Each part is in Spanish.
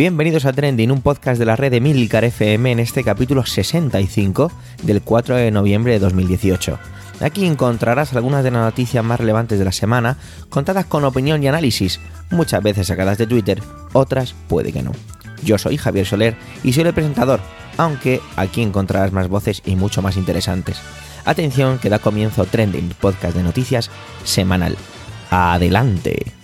Bienvenidos a Trending, un podcast de la red de Milcar FM en este capítulo 65 del 4 de noviembre de 2018. Aquí encontrarás algunas de las noticias más relevantes de la semana, contadas con opinión y análisis, muchas veces sacadas de Twitter, otras puede que no. Yo soy Javier Soler y soy el presentador, aunque aquí encontrarás más voces y mucho más interesantes. Atención que da comienzo Trending, podcast de noticias semanal. Adelante.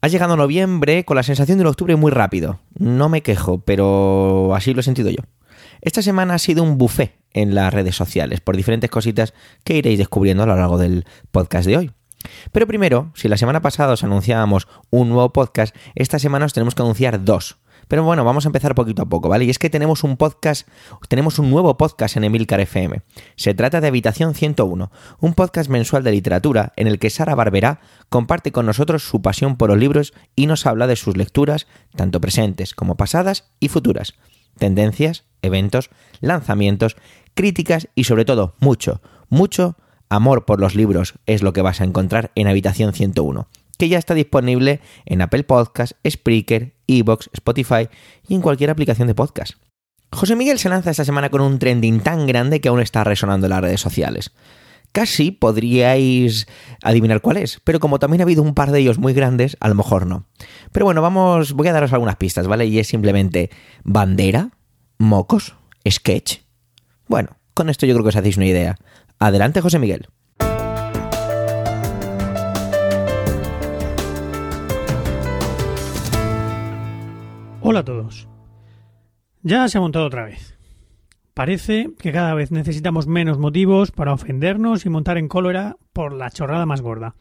Ha llegado noviembre con la sensación de un octubre muy rápido. No me quejo, pero así lo he sentido yo. Esta semana ha sido un buffet en las redes sociales por diferentes cositas que iréis descubriendo a lo largo del podcast de hoy. Pero primero, si la semana pasada os anunciábamos un nuevo podcast, esta semana os tenemos que anunciar dos. Pero bueno, vamos a empezar poquito a poco, ¿vale? Y es que tenemos un podcast, tenemos un nuevo podcast en Emilcar FM. Se trata de Habitación 101, un podcast mensual de literatura en el que Sara Barberá comparte con nosotros su pasión por los libros y nos habla de sus lecturas, tanto presentes como pasadas y futuras. Tendencias, eventos, lanzamientos, críticas y sobre todo mucho, mucho amor por los libros es lo que vas a encontrar en Habitación 101 que ya está disponible en Apple Podcasts, Spreaker, Evox, Spotify y en cualquier aplicación de podcast. José Miguel se lanza esta semana con un trending tan grande que aún está resonando en las redes sociales. Casi podríais adivinar cuál es, pero como también ha habido un par de ellos muy grandes, a lo mejor no. Pero bueno, vamos, voy a daros algunas pistas, ¿vale? Y es simplemente bandera, mocos, sketch. Bueno, con esto yo creo que os hacéis una idea. Adelante, José Miguel. Hola a todos. Ya se ha montado otra vez. Parece que cada vez necesitamos menos motivos para ofendernos y montar en cólera por la chorrada más gorda.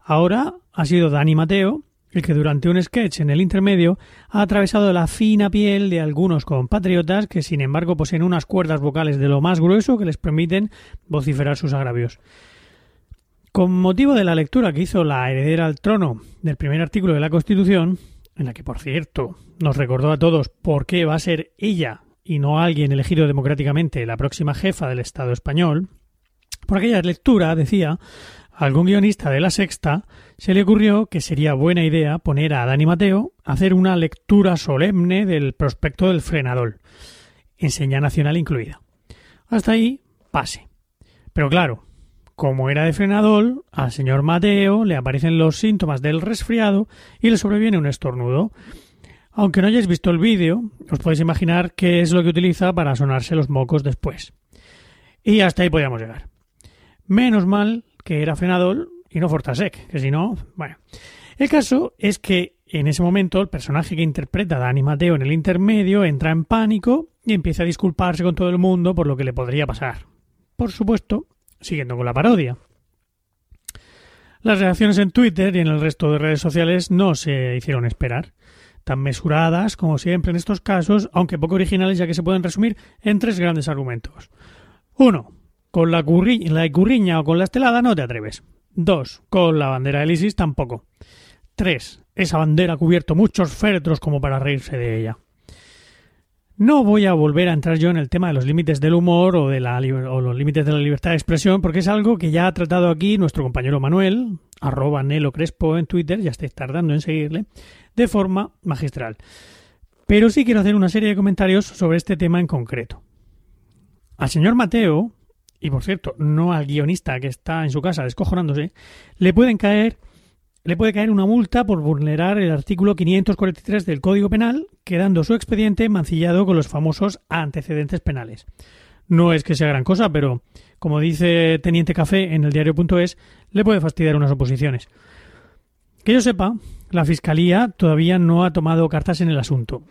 Ahora ha sido Dani Mateo el que durante un sketch en el intermedio ha atravesado la fina piel de algunos compatriotas que sin embargo poseen unas cuerdas vocales de lo más grueso que les permiten vociferar sus agravios. Con motivo de la lectura que hizo la heredera al trono del primer artículo de la Constitución, en la que, por cierto, nos recordó a todos por qué va a ser ella y no alguien elegido democráticamente la próxima jefa del Estado español, por aquella lectura, decía, a algún guionista de la Sexta se le ocurrió que sería buena idea poner a Dani Mateo a hacer una lectura solemne del prospecto del frenador, enseña nacional incluida. Hasta ahí, pase. Pero claro, como era de frenador, al señor Mateo le aparecen los síntomas del resfriado y le sobreviene un estornudo. Aunque no hayáis visto el vídeo, os podéis imaginar qué es lo que utiliza para sonarse los mocos después. Y hasta ahí podíamos llegar. Menos mal que era frenador y no Fortasec, que si no, bueno. El caso es que en ese momento el personaje que interpreta a Dani Mateo en el intermedio entra en pánico y empieza a disculparse con todo el mundo por lo que le podría pasar. Por supuesto, siguiendo con la parodia. Las reacciones en Twitter y en el resto de redes sociales no se hicieron esperar. Tan mesuradas como siempre en estos casos, aunque poco originales ya que se pueden resumir en tres grandes argumentos. Uno, Con la, la curriña o con la estelada no te atreves. Dos, Con la bandera de ISIS tampoco. Tres, Esa bandera ha cubierto muchos féretros como para reírse de ella. No voy a volver a entrar yo en el tema de los límites del humor o, de la, o los límites de la libertad de expresión, porque es algo que ya ha tratado aquí nuestro compañero Manuel, arroba Nelo Crespo en Twitter, ya estáis tardando en seguirle, de forma magistral. Pero sí quiero hacer una serie de comentarios sobre este tema en concreto. Al señor Mateo, y por cierto, no al guionista que está en su casa descojonándose, le pueden caer le puede caer una multa por vulnerar el artículo 543 del Código Penal, quedando su expediente mancillado con los famosos antecedentes penales. No es que sea gran cosa, pero como dice Teniente Café en el diario.es, le puede fastidiar unas oposiciones. Que yo sepa, la Fiscalía todavía no ha tomado cartas en el asunto.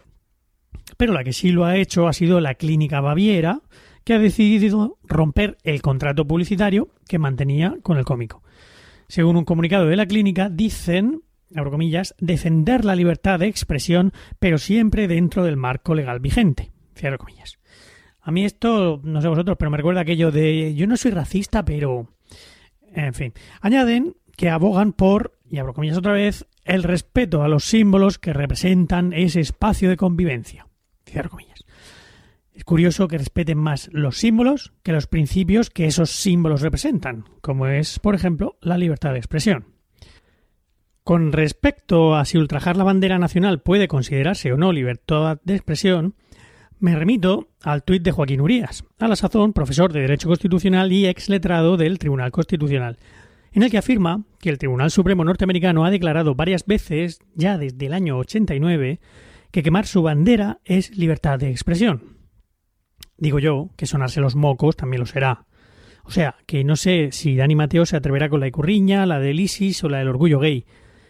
Pero la que sí lo ha hecho ha sido la Clínica Baviera, que ha decidido romper el contrato publicitario que mantenía con el cómico. Según un comunicado de la clínica, dicen, abro comillas, defender la libertad de expresión, pero siempre dentro del marco legal vigente. Cierro comillas. A mí esto, no sé vosotros, pero me recuerda aquello de yo no soy racista, pero... En fin. Añaden que abogan por, y abro comillas otra vez, el respeto a los símbolos que representan ese espacio de convivencia. Cierro comillas. Es curioso que respeten más los símbolos que los principios que esos símbolos representan, como es, por ejemplo, la libertad de expresión. Con respecto a si ultrajar la bandera nacional puede considerarse o no libertad de expresión, me remito al tuit de Joaquín Urías, a la sazón profesor de Derecho Constitucional y ex letrado del Tribunal Constitucional, en el que afirma que el Tribunal Supremo norteamericano ha declarado varias veces, ya desde el año 89, que quemar su bandera es libertad de expresión. Digo yo que sonarse los mocos también lo será. O sea, que no sé si Dani Mateo se atreverá con la icurriña, la del ISIS o la del orgullo gay,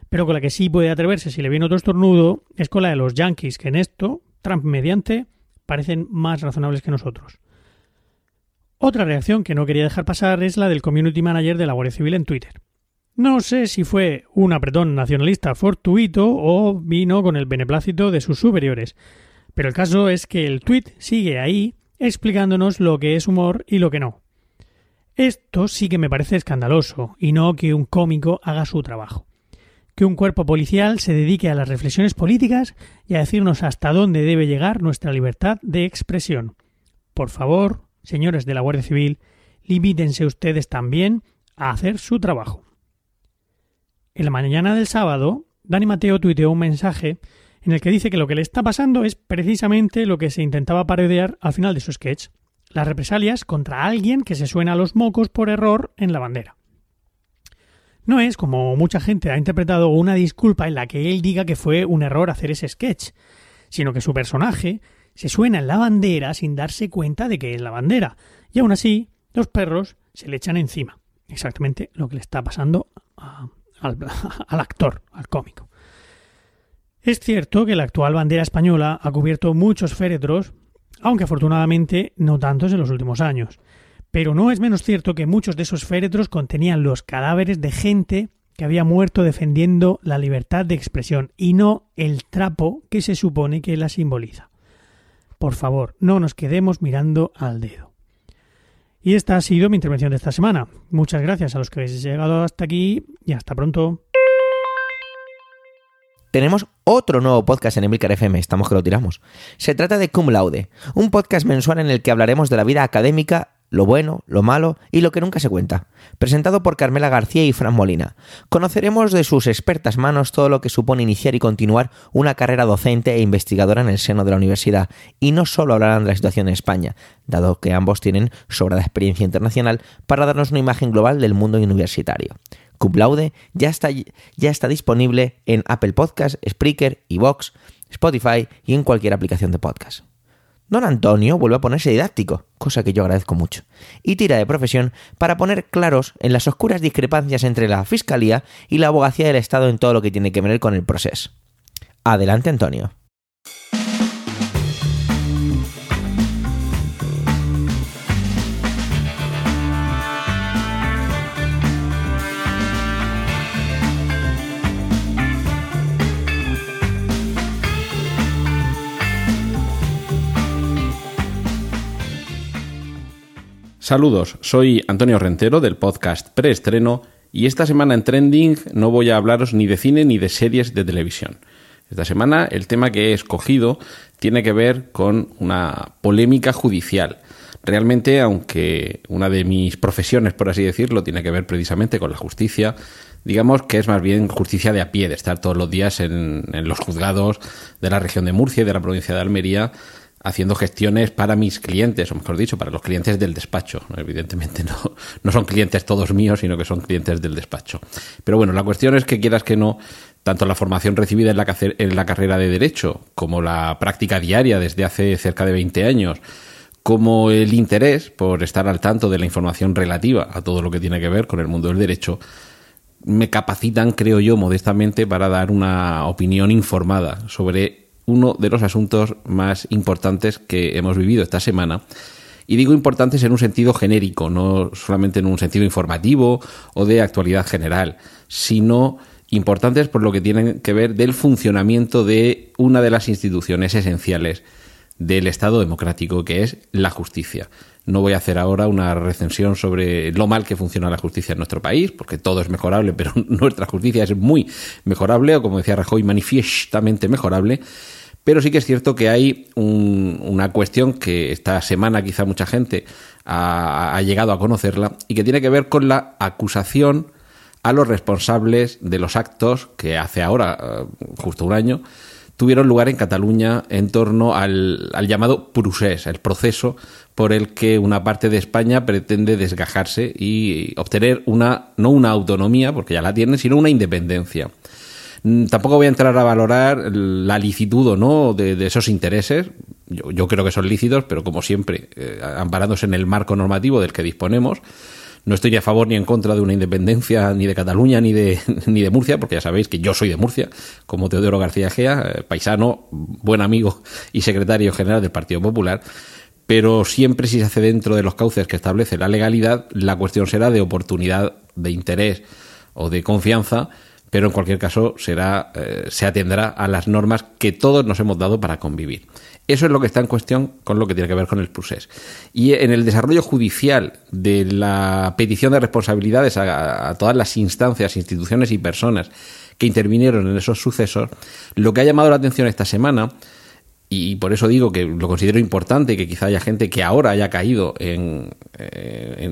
pero con la que sí puede atreverse si le viene otro estornudo es con la de los yankees, que en esto, Trump mediante, parecen más razonables que nosotros. Otra reacción que no quería dejar pasar es la del community manager de la Guardia Civil en Twitter. No sé si fue un apretón nacionalista fortuito o vino con el beneplácito de sus superiores, pero el caso es que el tweet sigue ahí explicándonos lo que es humor y lo que no. Esto sí que me parece escandaloso, y no que un cómico haga su trabajo. Que un cuerpo policial se dedique a las reflexiones políticas y a decirnos hasta dónde debe llegar nuestra libertad de expresión. Por favor, señores de la Guardia Civil, limítense ustedes también a hacer su trabajo. En la mañana del sábado, Dani Mateo tuiteó un mensaje en el que dice que lo que le está pasando es precisamente lo que se intentaba parodiar al final de su sketch, las represalias contra alguien que se suena a los mocos por error en la bandera. No es, como mucha gente ha interpretado, una disculpa en la que él diga que fue un error hacer ese sketch, sino que su personaje se suena en la bandera sin darse cuenta de que es la bandera. Y aún así, los perros se le echan encima. Exactamente lo que le está pasando al, al actor, al cómico. Es cierto que la actual bandera española ha cubierto muchos féretros, aunque afortunadamente no tantos en los últimos años. Pero no es menos cierto que muchos de esos féretros contenían los cadáveres de gente que había muerto defendiendo la libertad de expresión y no el trapo que se supone que la simboliza. Por favor, no nos quedemos mirando al dedo. Y esta ha sido mi intervención de esta semana. Muchas gracias a los que habéis llegado hasta aquí y hasta pronto. Tenemos otro nuevo podcast en Emilcar FM, estamos que lo tiramos. Se trata de Cum Laude, un podcast mensual en el que hablaremos de la vida académica lo bueno, lo malo y lo que nunca se cuenta. Presentado por Carmela García y Fran Molina. Conoceremos de sus expertas manos todo lo que supone iniciar y continuar una carrera docente e investigadora en el seno de la universidad. Y no solo hablarán de la situación en España, dado que ambos tienen sobrada experiencia internacional para darnos una imagen global del mundo universitario. Cum ya está, ya está disponible en Apple Podcasts, Spreaker, Vox, Spotify y en cualquier aplicación de podcast. Don Antonio vuelve a ponerse didáctico, cosa que yo agradezco mucho, y tira de profesión para poner claros en las oscuras discrepancias entre la Fiscalía y la Abogacía del Estado en todo lo que tiene que ver con el proceso. Adelante, Antonio. Saludos, soy Antonio Rentero del podcast Preestreno y esta semana en Trending no voy a hablaros ni de cine ni de series de televisión. Esta semana el tema que he escogido tiene que ver con una polémica judicial. Realmente, aunque una de mis profesiones, por así decirlo, tiene que ver precisamente con la justicia, digamos que es más bien justicia de a pie, de estar todos los días en, en los juzgados de la región de Murcia y de la provincia de Almería haciendo gestiones para mis clientes, o mejor dicho, para los clientes del despacho. Evidentemente no, no son clientes todos míos, sino que son clientes del despacho. Pero bueno, la cuestión es que quieras que no, tanto la formación recibida en la, en la carrera de Derecho como la práctica diaria desde hace cerca de 20 años, como el interés por estar al tanto de la información relativa a todo lo que tiene que ver con el mundo del derecho, me capacitan, creo yo, modestamente para dar una opinión informada sobre uno de los asuntos más importantes que hemos vivido esta semana. Y digo importantes en un sentido genérico, no solamente en un sentido informativo o de actualidad general, sino importantes por lo que tienen que ver del funcionamiento de una de las instituciones esenciales del Estado democrático, que es la justicia. No voy a hacer ahora una recensión sobre lo mal que funciona la justicia en nuestro país, porque todo es mejorable, pero nuestra justicia es muy mejorable, o como decía Rajoy, manifiestamente mejorable. Pero sí que es cierto que hay una cuestión que esta semana quizá mucha gente ha, llegado a conocerla y que tiene que ver con la acusación a los responsables de los actos que hace ahora eh, justo un año tuvieron lugar en Cataluña en torno al, llamado procés, el proceso por el que una parte de España pretende desgajarse y obtener una, no una autonomía, porque ya la tiene, sino una independencia. Mm, tampoco voy a entrar a valorar la licitud o no de, esos intereses. Yo, creo que son lícitos, pero como siempre, eh, amparándose en el marco normativo del que disponemos. No estoy a favor ni en contra de una independencia ni de Cataluña ni de, ni de Murcia, porque ya sabéis que yo soy de Murcia, como Teodoro García Gea, eh, paisano, buen amigo y secretario general del Partido Popular. Pero siempre si se hace dentro de los cauces que establece la legalidad, la cuestión será de oportunidad, de interés o de confianza, pero en cualquier caso será, eh, se atendrá a las normas que todos nos hemos dado para convivir. Eso es lo que está en cuestión con lo que tiene que ver con el procés. Y en el desarrollo judicial de la petición de responsabilidades a, todas las instancias, instituciones y personas que intervinieron en esos sucesos, lo que ha llamado la atención esta semana y por eso digo que lo considero importante que quizá haya gente que ahora haya caído en, eh,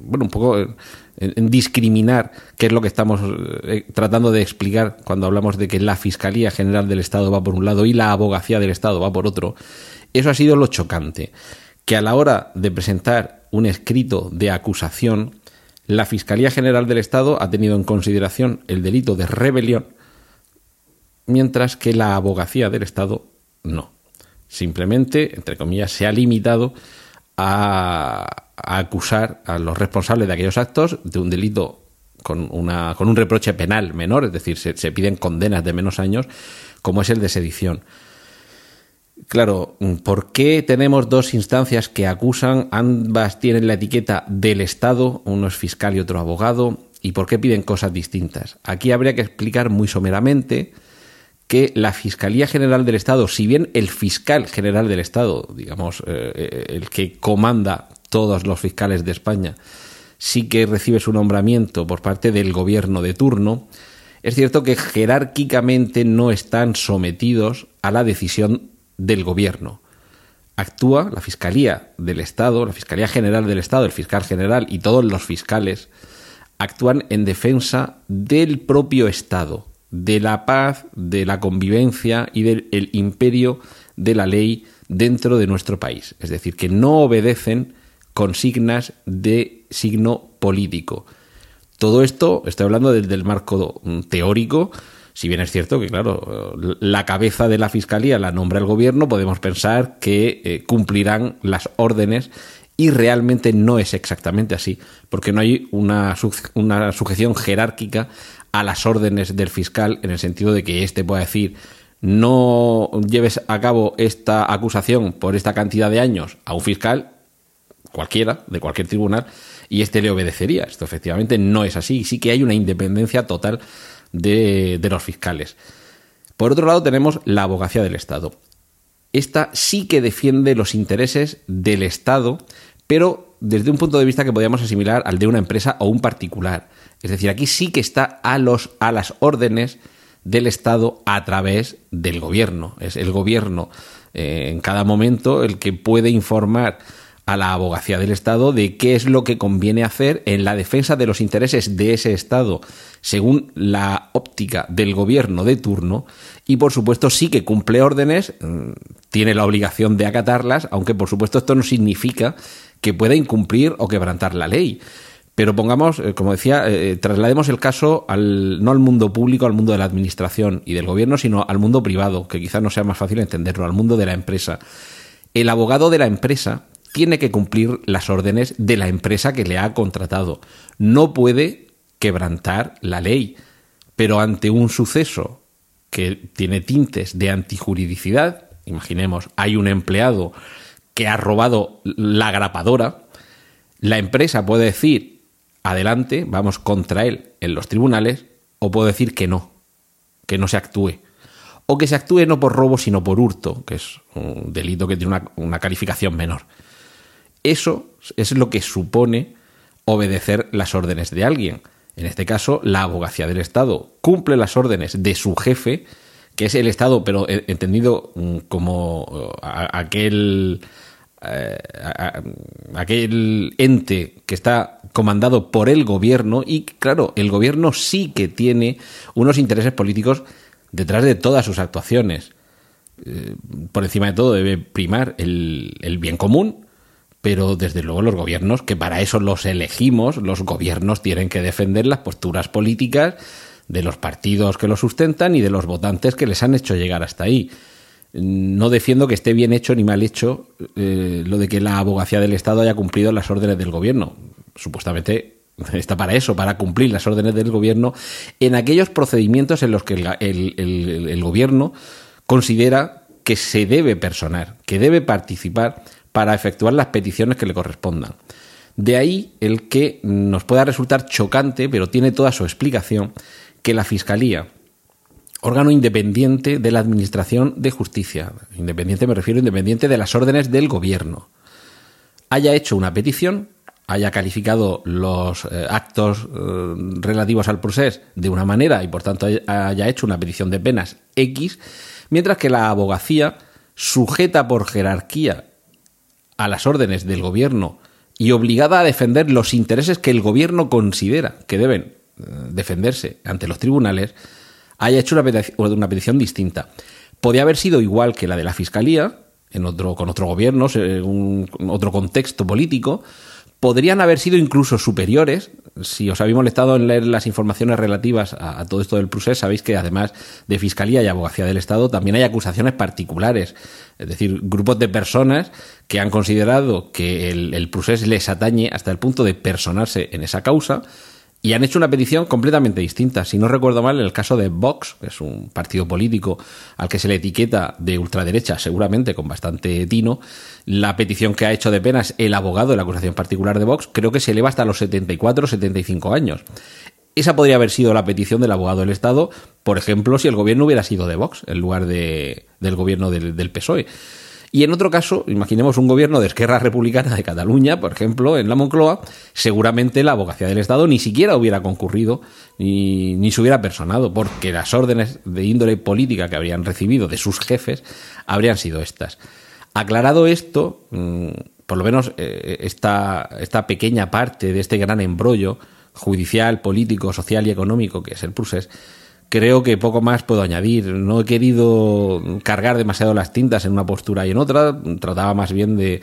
bueno, un poco en, discriminar qué es lo que estamos eh, tratando de explicar cuando hablamos de que la Fiscalía General del Estado va por un lado y la Abogacía del Estado va por otro. Eso ha sido lo chocante, que a la hora de presentar un escrito de acusación, la Fiscalía General del Estado ha tenido en consideración el delito de rebelión, mientras que la Abogacía del Estado no. Simplemente, entre comillas, se ha limitado a, acusar a los responsables de aquellos actos de un delito con, una, con un reproche penal menor, es decir, se, se piden condenas de menos años, como es el de sedición. Claro, ¿por qué tenemos dos instancias que acusan? Ambas tienen la etiqueta del Estado, uno es fiscal y otro abogado, ¿y por qué piden cosas distintas? Aquí habría que explicar muy someramente que la Fiscalía General del Estado, si bien el fiscal general del Estado, digamos, eh, eh, el que comanda todos los fiscales de España, sí que recibe su nombramiento por parte del gobierno de turno, es cierto que jerárquicamente no están sometidos a la decisión del gobierno. Actúa la Fiscalía del Estado, la Fiscalía General del Estado, el fiscal general y todos los fiscales actúan en defensa del propio Estado, de la paz, de la convivencia y del imperio de la ley dentro de nuestro país. Es decir, que no obedecen consignas de signo político. Todo esto, estoy hablando desde el marco teórico, si bien es cierto que, claro, la cabeza de la Fiscalía la nombra el gobierno, podemos pensar que eh, cumplirán las órdenes y realmente no es exactamente así, porque no hay una, una sujeción jerárquica a las órdenes del fiscal en el sentido de que éste pueda decir no lleves a cabo esta acusación por esta cantidad de años a un fiscal cualquiera, de cualquier tribunal, y éste le obedecería. Esto efectivamente no es así. Sí que hay una independencia total de, de los fiscales. Por otro lado, tenemos la abogacía del Estado. Esta sí que defiende los intereses del Estado, pero desde un punto de vista que podríamos asimilar al de una empresa o un particular. Es decir, aquí sí que está a, los, a las órdenes del Estado a través del gobierno. Es el gobierno eh, en cada momento el que puede informar a la abogacía del Estado de qué es lo que conviene hacer en la defensa de los intereses de ese Estado según la óptica del gobierno de turno y por supuesto sí que cumple órdenes, mm, tiene la obligación de acatarlas, aunque por supuesto esto no significa que pueda incumplir o quebrantar la ley. Pero pongamos, eh, como decía, eh, eh, traslademos el caso al, no al mundo público, al mundo de la administración y del gobierno, sino al mundo privado, que quizás no sea más fácil entenderlo, al mundo de la empresa. El abogado de la empresa tiene que cumplir las órdenes de la empresa que le ha contratado. No puede quebrantar la ley. Pero ante un suceso que tiene tintes de antijuridicidad, imaginemos, hay un empleado que ha robado la grapadora, la empresa puede decir adelante, vamos contra él en los tribunales, o puedo decir que no, que no se actúe. O que se actúe no por robo, sino por hurto, que es un delito que tiene una, calificación menor. Eso es lo que supone obedecer las órdenes de alguien. En este caso, la abogacía del Estado cumple las órdenes de su jefe, que es el Estado, pero eh, entendido mm, como aquel eh, aquel ente que está comandado por el gobierno y claro, el gobierno sí que tiene unos intereses políticos detrás de todas sus actuaciones. Eh, por encima de todo debe primar el, el bien común, pero desde luego los gobiernos, que para eso los elegimos, los gobiernos tienen que defender las posturas políticas de los partidos que los sustentan y de los votantes que les han hecho llegar hasta ahí no defiendo que esté bien hecho ni mal hecho eh, lo de que la abogacía del Estado haya cumplido las órdenes del gobierno. Supuestamente está para eso, para cumplir las órdenes del gobierno en aquellos procedimientos en los que el, gobierno considera que se debe personar, que debe participar para efectuar las peticiones que le correspondan. De ahí el que nos pueda resultar chocante, pero tiene toda su explicación, que la Fiscalía, órgano independiente de la Administración de Justicia, independiente me refiero independiente de las órdenes del Gobierno, haya hecho una petición, haya calificado los eh, actos eh, relativos al proceso de una manera y por tanto haya hecho una petición de penas X, mientras que la abogacía, sujeta por jerarquía a las órdenes del Gobierno y obligada a defender los intereses que el Gobierno considera que deben eh, defenderse ante los tribunales, haya hecho una petición, distinta. Podía haber sido igual que la de la Fiscalía, en otro, con otro gobierno, en otro contexto político. Podrían haber sido incluso superiores. Si os habéis molestado en leer las informaciones relativas a, todo esto del procés, sabéis que además de Fiscalía y Abogacía del Estado, también hay acusaciones particulares. Es decir, grupos de personas que han considerado que el, el les atañe hasta el punto de personarse en esa causa y han hecho una petición completamente distinta. Si no recuerdo mal, en el caso de Vox, que es un partido político al que se le etiqueta de ultraderecha, seguramente con bastante tino, la petición que ha hecho de penas el abogado de la acusación particular de Vox creo que se eleva hasta los 74 o 75 años. Esa podría haber sido la petición del abogado del Estado, por ejemplo, si el gobierno hubiera sido de Vox en lugar de, del gobierno del PSOE. Y en otro caso, imaginemos un gobierno de Esquerra Republicana de Cataluña, por ejemplo, en la Moncloa, seguramente la abogacía del Estado ni siquiera hubiera concurrido ni, ni se hubiera personado, porque las órdenes de índole política que habrían recibido de sus jefes habrían sido estas. Aclarado esto, mm, por lo menos eh, esta, esta pequeña parte de este gran embrollo judicial, político, social y económico que es el procés, creo que poco más puedo añadir. No he querido cargar demasiado las tintas en una postura y en otra. Trataba más bien de,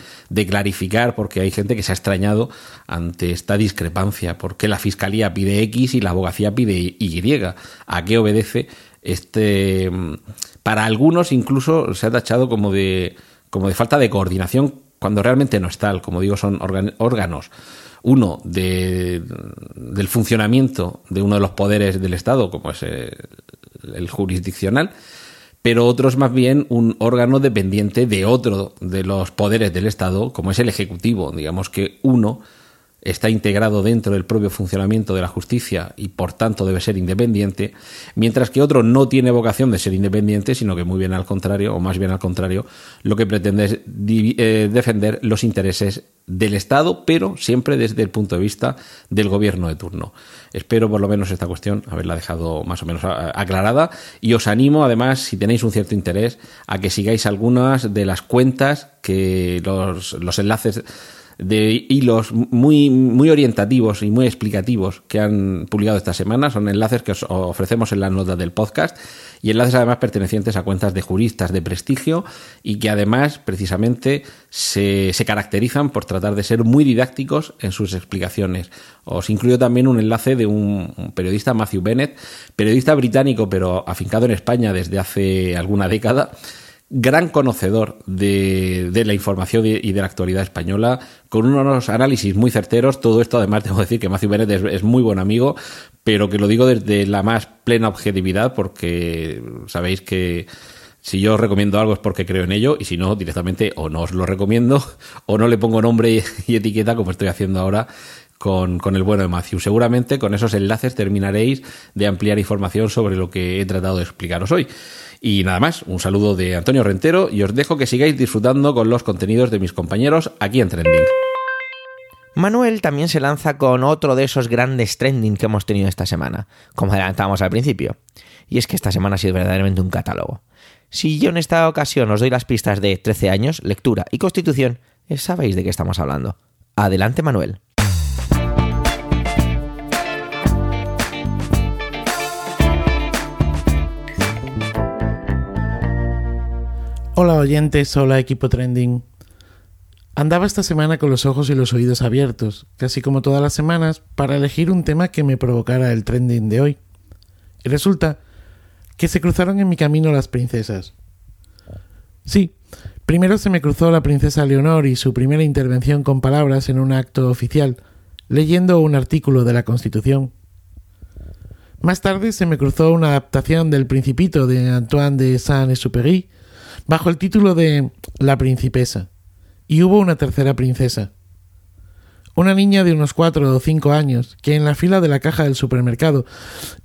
clarificar porque hay gente que se ha extrañado ante esta discrepancia. ¿Por qué la Fiscalía pide X y la abogacía pide Y? ¿A qué obedece este... Para algunos incluso se ha tachado como de, como de falta de coordinación cuando realmente no es tal. Como digo, son órganos uno de, del funcionamiento de uno de los poderes del Estado, como es el, jurisdiccional, pero otro es más bien un órgano dependiente de otro de los poderes del Estado, como es el Ejecutivo. Digamos que uno está integrado dentro del propio funcionamiento de la justicia y por tanto debe ser independiente, mientras que otro no tiene vocación de ser independiente, sino que muy bien al contrario, o más bien al contrario, lo que pretende es eh, defender los intereses del Estado, pero siempre desde el punto de vista del gobierno de turno. Espero por lo menos esta cuestión haberla dejado más o menos aclarada y os animo además, si tenéis un cierto interés, a que sigáis algunas de las cuentas que los, los enlaces de hilos muy, muy orientativos y muy explicativos que han publicado esta semana. Son enlaces que os ofrecemos en las notas del podcast y enlaces además pertenecientes a cuentas de juristas de prestigio y que además precisamente se, se caracterizan por tratar de ser muy didácticos en sus explicaciones. Os incluyo también un enlace de un periodista, Matthew Bennett, periodista británico pero afincado en España desde hace alguna década gran conocedor de, la información y de la actualidad española, con unos análisis muy certeros. Todo esto, además, que decir que Matthew Bennett es, muy buen amigo, pero que lo digo desde la más plena objetividad, porque sabéis que si yo os recomiendo algo es porque creo en ello, y si no, directamente o no os lo recomiendo, o no le pongo nombre y etiqueta, como estoy haciendo ahora. Con, con el bueno de Matthew. Seguramente con esos enlaces terminaréis de ampliar información sobre lo que he tratado de explicaros hoy. Y nada más, un saludo de Antonio Rentero y os dejo que sigáis disfrutando con los contenidos de mis compañeros aquí en Trending. Manuel también se lanza con otro de esos grandes trending que hemos tenido esta semana, como adelantábamos al principio. Y es que esta semana ha sido verdaderamente un catálogo. Si yo en esta ocasión os doy las pistas de 13 años, lectura y constitución, sabéis de qué estamos hablando. Adelante, Manuel. Hola oyentes, hola equipo trending. Andaba esta semana con los ojos y los oídos abiertos, casi como todas las semanas, para elegir un tema que me provocara el trending de hoy. Y resulta que se cruzaron en mi camino las princesas. Sí, primero se me cruzó la princesa Leonor y su primera intervención con palabras en un acto oficial, leyendo un artículo de la Constitución. Más tarde se me cruzó una adaptación del Principito de Antoine de Saint-Exupéry, bajo el título de La Principesa, y hubo una tercera princesa. Una niña de unos cuatro o cinco años, que en la fila de la caja del supermercado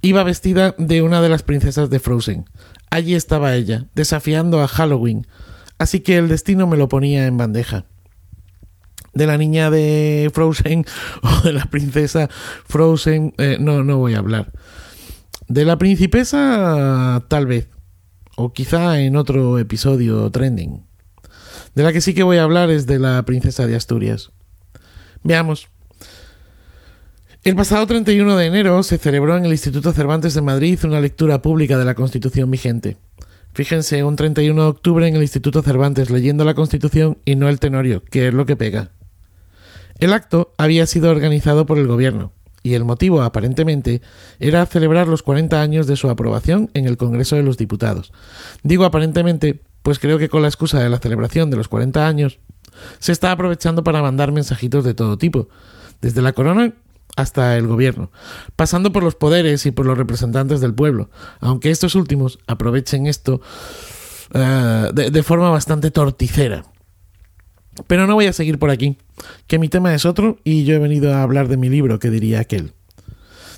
iba vestida de una de las princesas de Frozen. Allí estaba ella, desafiando a Halloween, así que el destino me lo ponía en bandeja. De la niña de Frozen o de la princesa Frozen, eh, no, no voy a hablar. De la principesa, tal vez, o quizá en otro episodio trending. De la que sí que voy a hablar es de la princesa de Asturias. Veamos. El pasado 31 de enero se celebró en el Instituto Cervantes de Madrid una lectura pública de la Constitución vigente. Fíjense, un 31 de octubre en el Instituto Cervantes leyendo la Constitución y no el tenorio, que es lo que pega. El acto había sido organizado por el gobierno, y el motivo, aparentemente, era celebrar los 40 años de su aprobación en el Congreso de los Diputados. Digo aparentemente, pues creo que con la excusa de la celebración de los 40 años, se está aprovechando para mandar mensajitos de todo tipo, desde la corona hasta el gobierno, pasando por los poderes y por los representantes del pueblo, aunque estos últimos aprovechen esto de, de forma bastante torticera. Pero no voy a seguir por aquí, que mi tema es otro y yo he venido a hablar de mi libro, que diría aquel.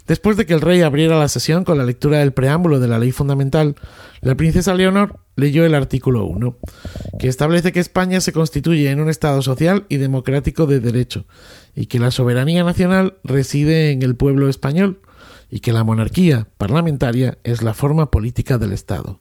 Después de que el rey abriera la sesión con la lectura del preámbulo de la ley fundamental, la princesa Leonor leyó el artículo 1, que establece que España se constituye en un Estado social y democrático de derecho, y que la soberanía nacional reside en el pueblo español, y que la monarquía parlamentaria es la forma política del Estado.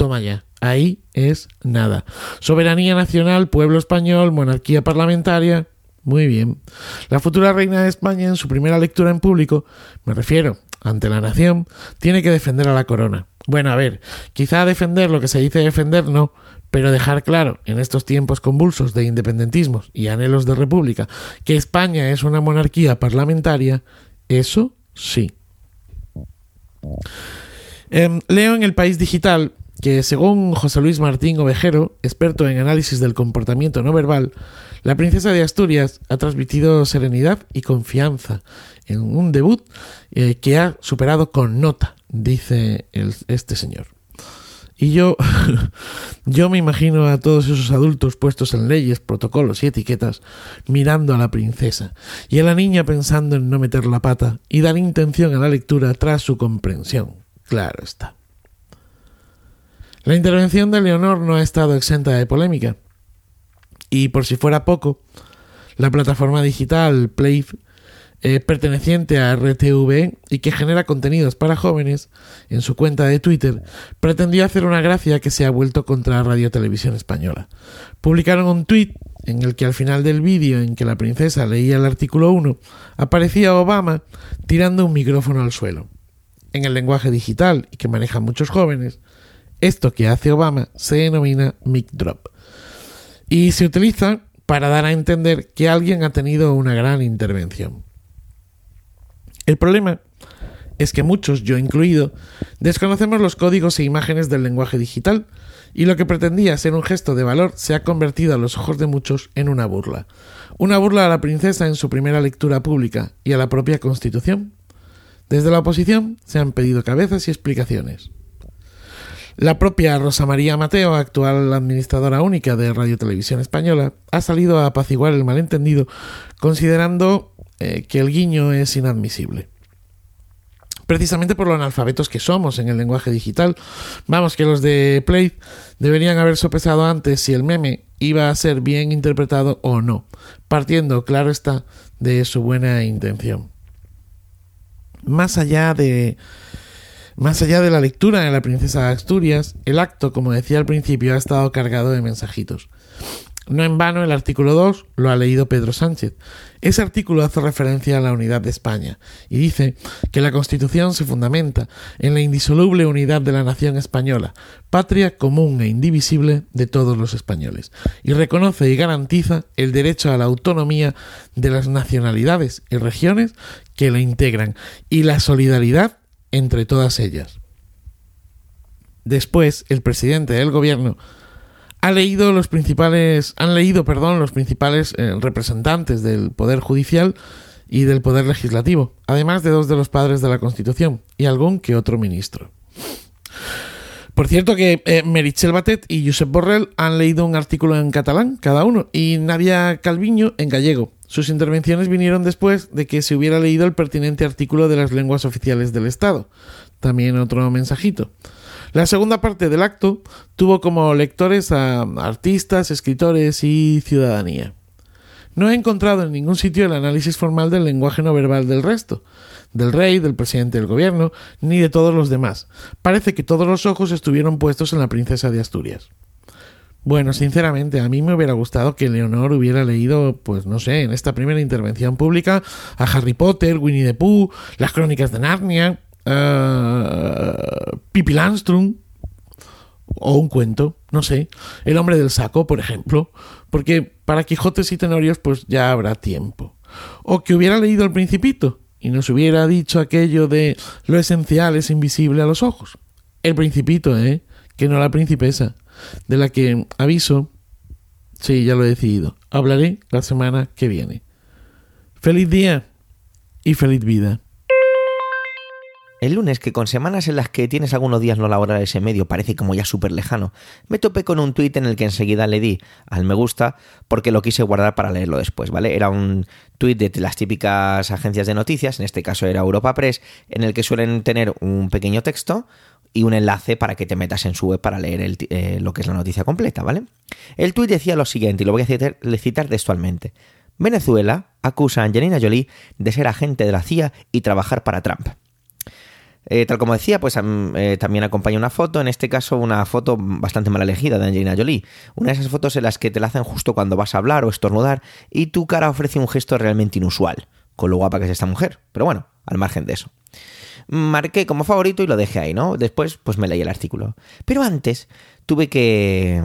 Toma ya, ahí es nada. Soberanía nacional, pueblo español, monarquía parlamentaria, muy bien. La futura reina de España, en su primera lectura en público, me refiero, ante la nación, tiene que defender a la corona. Bueno, a ver, quizá defender lo que se dice defender no, pero dejar claro, en estos tiempos convulsos de independentismos y anhelos de república, que España es una monarquía parlamentaria, eso sí. Eh, leo en el País Digital que según José Luis Martín Ovejero, experto en análisis del comportamiento no verbal, la princesa de Asturias ha transmitido serenidad y confianza en un debut eh, que ha superado con nota, dice este señor. Y yo, yo me imagino a todos esos adultos puestos en leyes, protocolos y etiquetas, mirando a la princesa, y a la niña pensando en no meter la pata y dar intención a la lectura tras su comprensión. Claro está. La intervención de Leonor no ha estado exenta de polémica. Y por si fuera poco, la plataforma digital Play, eh, perteneciente a RTV y que genera contenidos para jóvenes, en su cuenta de Twitter, pretendió hacer una gracia que se ha vuelto contra Radio Televisión Española. Publicaron un tuit en el que al final del vídeo en que la princesa leía el artículo 1, aparecía Obama tirando un micrófono al suelo. En el lenguaje digital y que manejan muchos jóvenes, esto que hace Obama se denomina mic drop y se utiliza para dar a entender que alguien ha tenido una gran intervención. El problema es que muchos, yo incluido, desconocemos los códigos e imágenes del lenguaje digital y lo que pretendía ser un gesto de valor se ha convertido a los ojos de muchos en una burla. Una burla a la princesa en su primera lectura pública y a la propia Constitución. Desde la oposición se han pedido cabezas y explicaciones. La propia Rosa María Mateo, actual administradora única de Radio Televisión Española, ha salido a apaciguar el malentendido, considerando eh, que el guiño es inadmisible. Precisamente por lo analfabetos que somos en el lenguaje digital, vamos que los de Play deberían haber sopesado antes si el meme iba a ser bien interpretado o no, partiendo, claro está, de su buena intención. Más allá de más allá de la lectura de la princesa de Asturias, el acto, como decía al principio, ha estado cargado de mensajitos. No en vano el artículo 2 lo ha leído Pedro Sánchez. Ese artículo hace referencia a la unidad de España y dice que la Constitución se fundamenta en la indisoluble unidad de la nación española, patria común e indivisible de todos los españoles, y reconoce y garantiza el derecho a la autonomía de las nacionalidades y regiones que la integran y la solidaridad entre todas ellas. Después, el presidente del gobierno ha leído los principales, han leído, perdón, los principales eh, representantes del poder judicial y del poder legislativo, además de dos de los padres de la Constitución y algún que otro ministro. Por cierto que eh, Meritxell Batet y Josep Borrell han leído un artículo en catalán, cada uno, y Nadia Calviño en gallego. Sus intervenciones vinieron después de que se hubiera leído el pertinente artículo de las lenguas oficiales del Estado. También otro mensajito. La segunda parte del acto tuvo como lectores a artistas, escritores y ciudadanía. No he encontrado en ningún sitio el análisis formal del lenguaje no verbal del resto, del rey, del presidente del gobierno, ni de todos los demás. Parece que todos los ojos estuvieron puestos en la princesa de Asturias. Bueno, sinceramente, a mí me hubiera gustado que Leonor hubiera leído, pues no sé, en esta primera intervención pública, a Harry Potter, Winnie the Pooh, las crónicas de Narnia, uh, Pippi Landström, o un cuento, no sé, El hombre del saco, por ejemplo, porque para Quijotes y Tenorios pues ya habrá tiempo. O que hubiera leído El Principito y nos hubiera dicho aquello de lo esencial es invisible a los ojos. El Principito, ¿eh? Que no la principesa de la que aviso, sí, ya lo he decidido, hablaré la semana que viene. Feliz día y feliz vida. El lunes, que con semanas en las que tienes algunos días no laborales en medio parece como ya súper lejano, me topé con un tuit en el que enseguida le di al me gusta porque lo quise guardar para leerlo después, ¿vale? Era un tuit de las típicas agencias de noticias, en este caso era Europa Press, en el que suelen tener un pequeño texto, y un enlace para que te metas en su web para leer eh, lo que es la noticia completa, ¿vale? El tuit decía lo siguiente, y lo voy a citar, citar textualmente. Venezuela acusa a Angelina Jolie de ser agente de la CIA y trabajar para Trump. Eh, tal como decía, pues eh, también acompaña una foto, en este caso una foto bastante mal elegida de Angelina Jolie. Una de esas fotos en las que te la hacen justo cuando vas a hablar o estornudar y tu cara ofrece un gesto realmente inusual, con lo guapa que es esta mujer. Pero bueno, al margen de eso marqué como favorito y lo dejé ahí, ¿no? Después, pues me leí el artículo. Pero antes tuve que...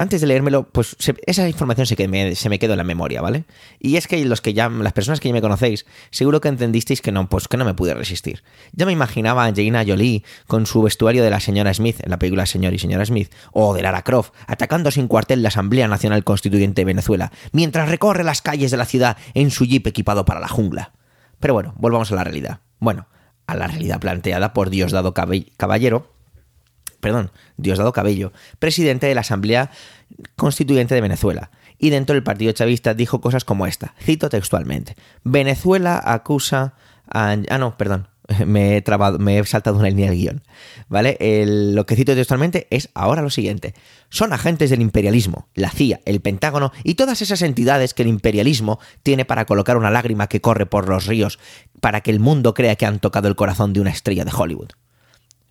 Antes de leérmelo, pues esa información se, me, se me quedó en la memoria, ¿vale? Y es que los que ya, las personas que ya me conocéis, seguro que entendisteis que no, pues que no me pude resistir. Ya me imaginaba a Angelina Jolie con su vestuario de la señora Smith en la película Señor y Señora Smith, o de Lara Croft, atacando sin cuartel la Asamblea Nacional Constituyente de Venezuela, mientras recorre las calles de la ciudad en su jeep equipado para la jungla. Pero bueno, volvamos a la realidad. Bueno, a la realidad planteada por Diosdado Caballero, perdón, Diosdado Cabello, presidente de la Asamblea Constituyente de Venezuela. Y dentro del Partido Chavista dijo cosas como esta, cito textualmente, Venezuela acusa a... Ah, no, perdón, me he, trabado, me he saltado una línea de guion. ¿Vale? lo que cito textualmente es ahora lo siguiente. Son agentes del imperialismo, la CIA, el Pentágono y todas esas entidades que el imperialismo tiene para colocar una lágrima que corre por los ríos para que el mundo crea que han tocado el corazón de una estrella de Hollywood.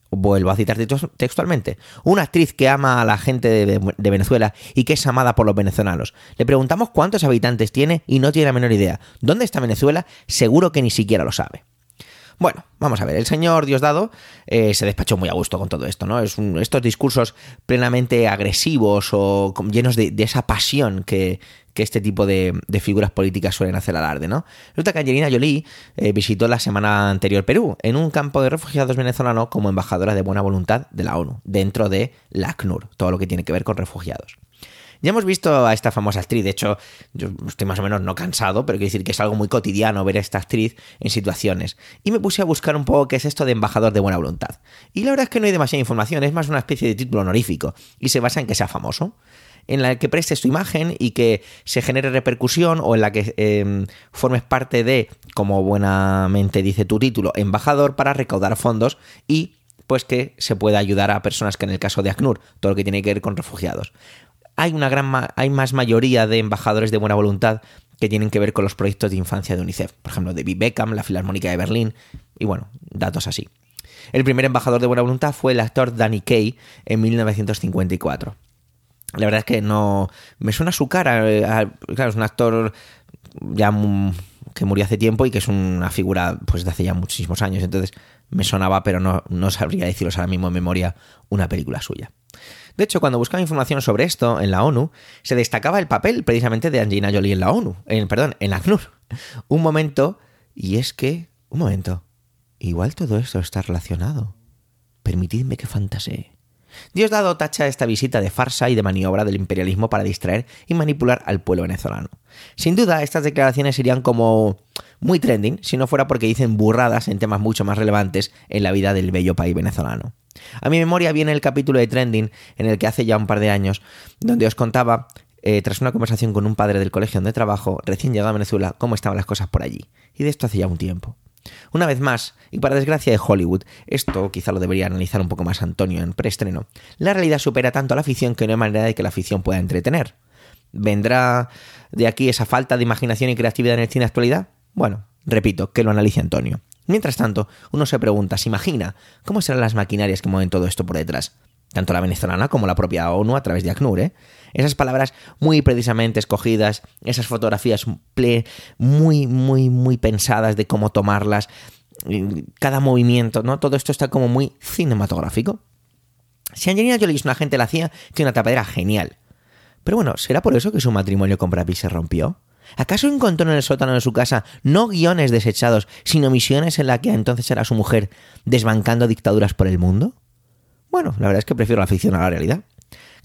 Vuelvo a citar textualmente. Una actriz que ama a la gente de, Venezuela y que es amada por los venezolanos. Le preguntamos cuántos habitantes tiene y no tiene la menor idea. ¿Dónde está Venezuela? Seguro que ni siquiera lo sabe. Bueno, vamos a ver, el señor Diosdado eh, se despachó muy a gusto con todo esto, ¿no? Es estos discursos plenamente agresivos o llenos de, esa pasión que, este tipo de, figuras políticas suelen hacer alarde, ¿no? Resulta que Angelina Jolie eh, visitó la semana anterior Perú, en un campo de refugiados venezolanos como embajadora de buena voluntad de la ONU, dentro de la ACNUR, todo lo que tiene que ver con refugiados. Ya hemos visto a esta famosa actriz, de hecho, yo estoy más o menos no cansado, pero quiero decir que es algo muy cotidiano ver a esta actriz en situaciones. Y me puse a buscar un poco qué es esto de embajador de buena voluntad. Y la verdad es que no hay demasiada información, es más una especie de título honorífico, y se basa en que sea famoso en la que prestes tu imagen y que se genere repercusión o en la que em, formes parte de, como buenamente dice tu título, embajador para recaudar fondos y pues que se pueda ayudar a personas que en el caso de ACNUR, todo lo que tiene que ver con refugiados hay una gran hay más mayoría de embajadores de buena voluntad que tienen que ver con los proyectos de infancia de UNICEF, por ejemplo, de Beckham, la Filarmónica de Berlín, y bueno, datos así. El primer embajador de buena voluntad fue el actor Danny Kaye en 1954. La verdad es que no. Me suena su cara. eh, Claro, es un actor ya que murió hace tiempo y que es una figura pues de hace ya muchísimos años. Entonces me sonaba, pero no, no sabría deciros ahora mismo en memoria una película suya. De hecho, cuando buscaba información sobre esto en la ONU, se destacaba el papel precisamente de Angelina Jolie en la ONU, en, perdón, en ACNUR. Un momento, y es que, un momento, igual todo esto está relacionado. Permitidme que fantasee. Diosdado tacha esta visita de farsa y de maniobra del imperialismo para distraer y manipular al pueblo venezolano. Sin duda, estas declaraciones serían como muy trending si no fuera porque dicen burradas en temas mucho más relevantes en la vida del bello país venezolano. A mi memoria viene el capítulo de Trending en el que hace ya un par de años, donde os contaba, eh, tras una conversación con un padre del colegio donde trabajo, recién llegado a Venezuela, cómo estaban las cosas por allí. Y de esto hace ya un tiempo. Una vez más, y para desgracia de Hollywood, esto quizá lo debería analizar un poco más Antonio en preestreno, la realidad supera tanto a la ficción que no hay manera de que la ficción pueda entretener. ¿Vendrá de aquí esa falta de imaginación y creatividad en el cine actualidad? Bueno, repito, que lo analice Antonio. Mientras tanto, uno se pregunta, se imagina, ¿cómo serán las maquinarias que mueven todo esto por detrás? Tanto la venezolana como la propia ONU a través de ACNUR, ¿eh? Esas palabras muy precisamente escogidas, esas fotografías muy, muy, muy pensadas de cómo tomarlas, y cada movimiento, ¿no? Todo esto está como muy cinematográfico. Si Angelina Jolie es una agente de la CIA, tiene una tapadera genial. Pero bueno, ¿será por eso que su matrimonio con Brad se rompió? ¿Acaso encontró en el sótano de su casa no guiones desechados, sino misiones en la que entonces era su mujer desbancando dictaduras por el mundo? Bueno, la verdad es que prefiero la ficción a la realidad.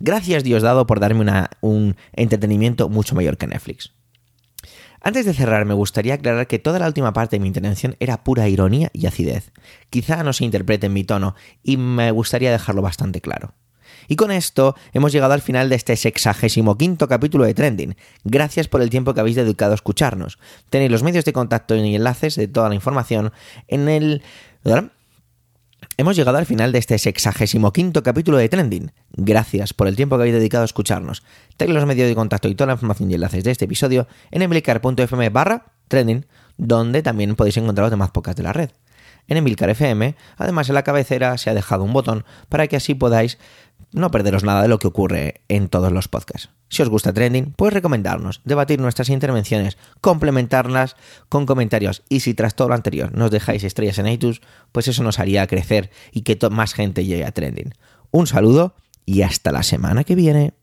Gracias Diosdado por darme un entretenimiento mucho mayor que Netflix. Antes de cerrar, me gustaría aclarar que toda la última parte de mi intervención era pura ironía y acidez. Quizá no se interprete en mi tono y me gustaría dejarlo bastante claro. Y con esto hemos llegado al final de este sexagésimo quinto capítulo de Trending. Gracias por el tiempo que habéis dedicado a escucharnos. Tenéis los medios de contacto y enlaces de toda la información en el... Hemos llegado al final de este sexagésimo quinto capítulo de Trending. Gracias por el tiempo que habéis dedicado a escucharnos. Tenéis los medios de contacto y toda la información y enlaces de este episodio en emilcar.fm barra trending, donde también podéis encontrar los demás podcasts de la red. En Emilcar FM, además en la cabecera se ha dejado un botón para que así podáis no perderos nada de lo que ocurre en todos los podcasts. Si os gusta Trending, podéis recomendarnos, debatir nuestras intervenciones, complementarlas con comentarios y si tras todo lo anterior nos dejáis estrellas en iTunes, pues eso nos haría crecer y que más gente llegue a Trending. Un saludo y hasta la semana que viene.